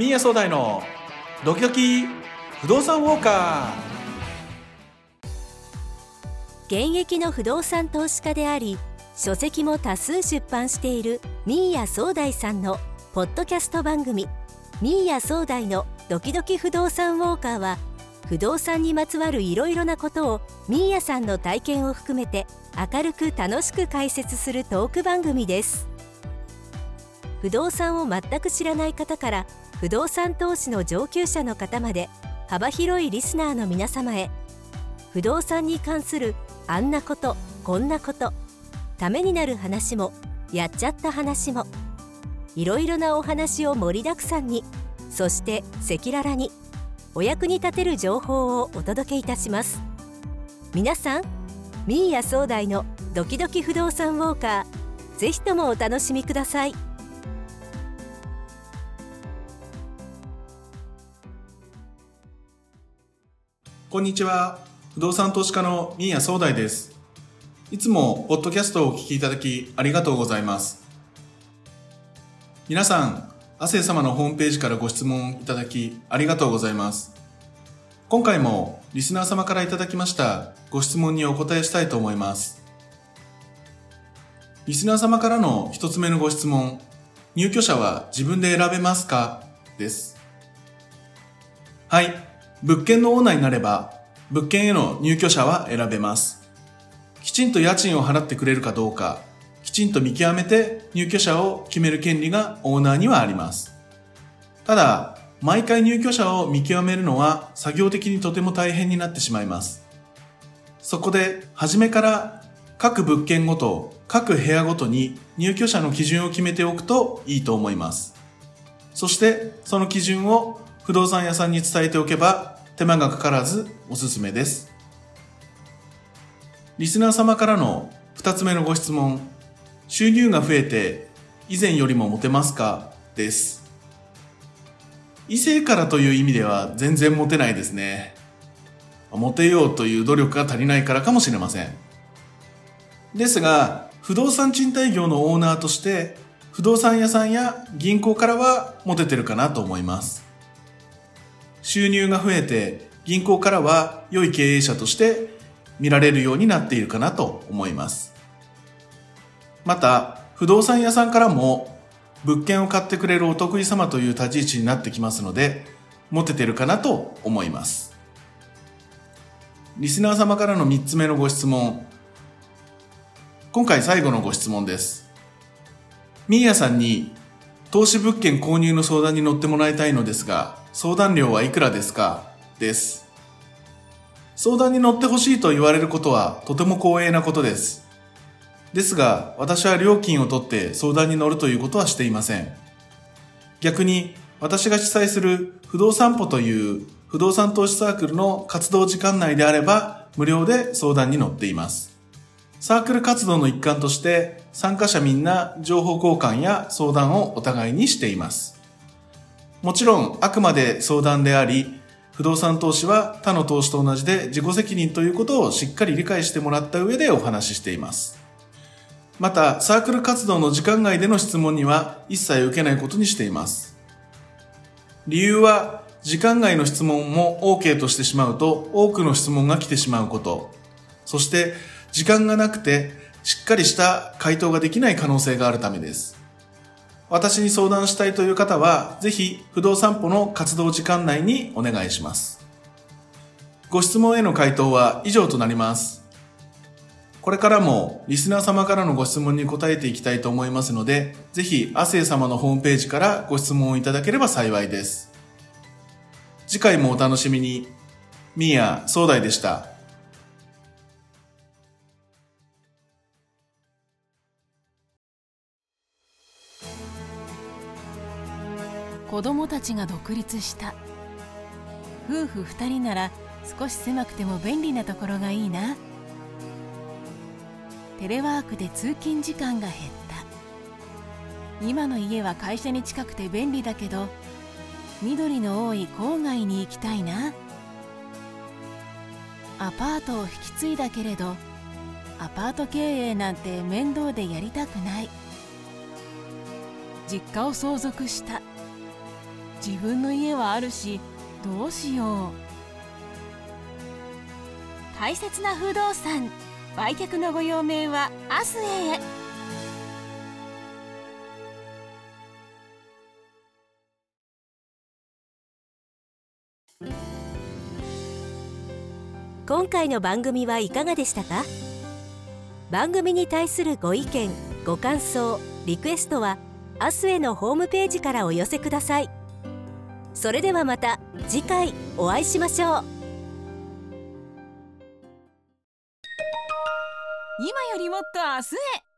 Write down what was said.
ミーヤ総大のドキドキ不動産ウォーカー。現役の不動産投資家であり書籍も多数出版しているミーヤ総大さんのポッドキャスト番組ミーヤ総大のドキドキ不動産ウォーカーは不動産にまつわるいろいろなことをミーヤさんの体験を含めて明るく楽しく解説するトーク番組です。不動産を全く知らない方から不動産投資の上級者の方まで幅広いリスナーの皆様へ不動産に関するあんなことこんなことためになる話もやっちゃった話もいろいろなお話を盛りだくさんにそして赤裸々にお役に立てる情報をお届けいたします。皆さんミーヤ総大のドキドキ不動産ウォーカーぜひともお楽しみください。こんにちは不動産投資家のミーヤ総大ですいつもポッドキャストをお聞きいただきありがとうございます皆さん亜生様のホームページからご質問いただきありがとうございます。今回もリスナー様からいただきましたご質問にお答えしたいと思います。リスナー様からの一つ目のご質問、入居者は自分で選べますか？です。はい。物件のオーナーになれば、物件への入居者は選べます。きちんと家賃を払ってくれるかどうか、きちんと見極めて入居者を決める権利がオーナーにはあります。ただ、毎回入居者を見極めるのは作業的にとても大変になってしまいます。そこで、初めから各物件ごと、各部屋ごとに入居者の基準を決めておくといいと思います。そして、その基準を不動産屋さんに伝えておけば手間がかからずおすすめです。リスナー様からの二つ目のご質問。収入が増えて以前よりもモテますか？です。異性からという意味では全然モテないですね。モテようという努力が足りないからかもしれません。ですが、不動産賃貸業のオーナーとして、不動産屋さんや銀行からはモテてるかなと思います。収入が増えて、銀行からは良い経営者として見られるようになっているかなと思います。また、不動産屋さんからも、物件を買ってくれるお得意様という立ち位置になってきますので、モテてるかなと思います。リスナー様からの3つ目のご質問。今回最後のご質問です。ミーヤさんに投資物件購入の相談に乗ってもらいたいのですが、相談料はいくらですか？です。相談に乗ってほしいと言われることはとても光栄なことです。ですが、私は料金を取って相談に乗るということはしていません。逆に、私が主催する不動産舗という不動産投資サークルの活動時間内であれば、無料で相談に乗っています。サークル活動の一環として、参加者みんな情報交換や相談をお互いにしています。もちろん、あくまで相談であり、不動産投資は他の投資と同じで自己責任ということをしっかり理解してもらった上でお話ししています。また、サークル活動の時間外での質問には一切受けないことにしています。理由は、時間外の質問も OK としてしまうと多くの質問が来てしまうこと。そして、時間がなくてしっかりした回答ができない可能性があるためです。私に相談したいという方は、ぜひ不動産舗の活動時間内にお願いします。ご質問への回答は以上となります。これからもリスナー様からのご質問に答えていきたいと思いますので、ぜひ、亜生様のホームページからご質問をいただければ幸いです。次回もお楽しみに。ミーヤ、総大でした。子供たちが独立した。夫婦2人なら少し狭くても便利なところがいいな。テレワークで通勤時間が減った。今の家は会社に近くて便利だけど緑の多い郊外に行きたいな。アパートを引き継いだけれどアパート経営なんて面倒でやりたくない。実家を相続した。自分の家はあるしどうしよう。大切な不動産売却のご用命は明日へ。今回の番組はいかがでしたか？番組に対するご意見ご感想リクエストはアスエのホームページからお寄せください。それではまた次回お会いしましょう。今よりもっと明日へ。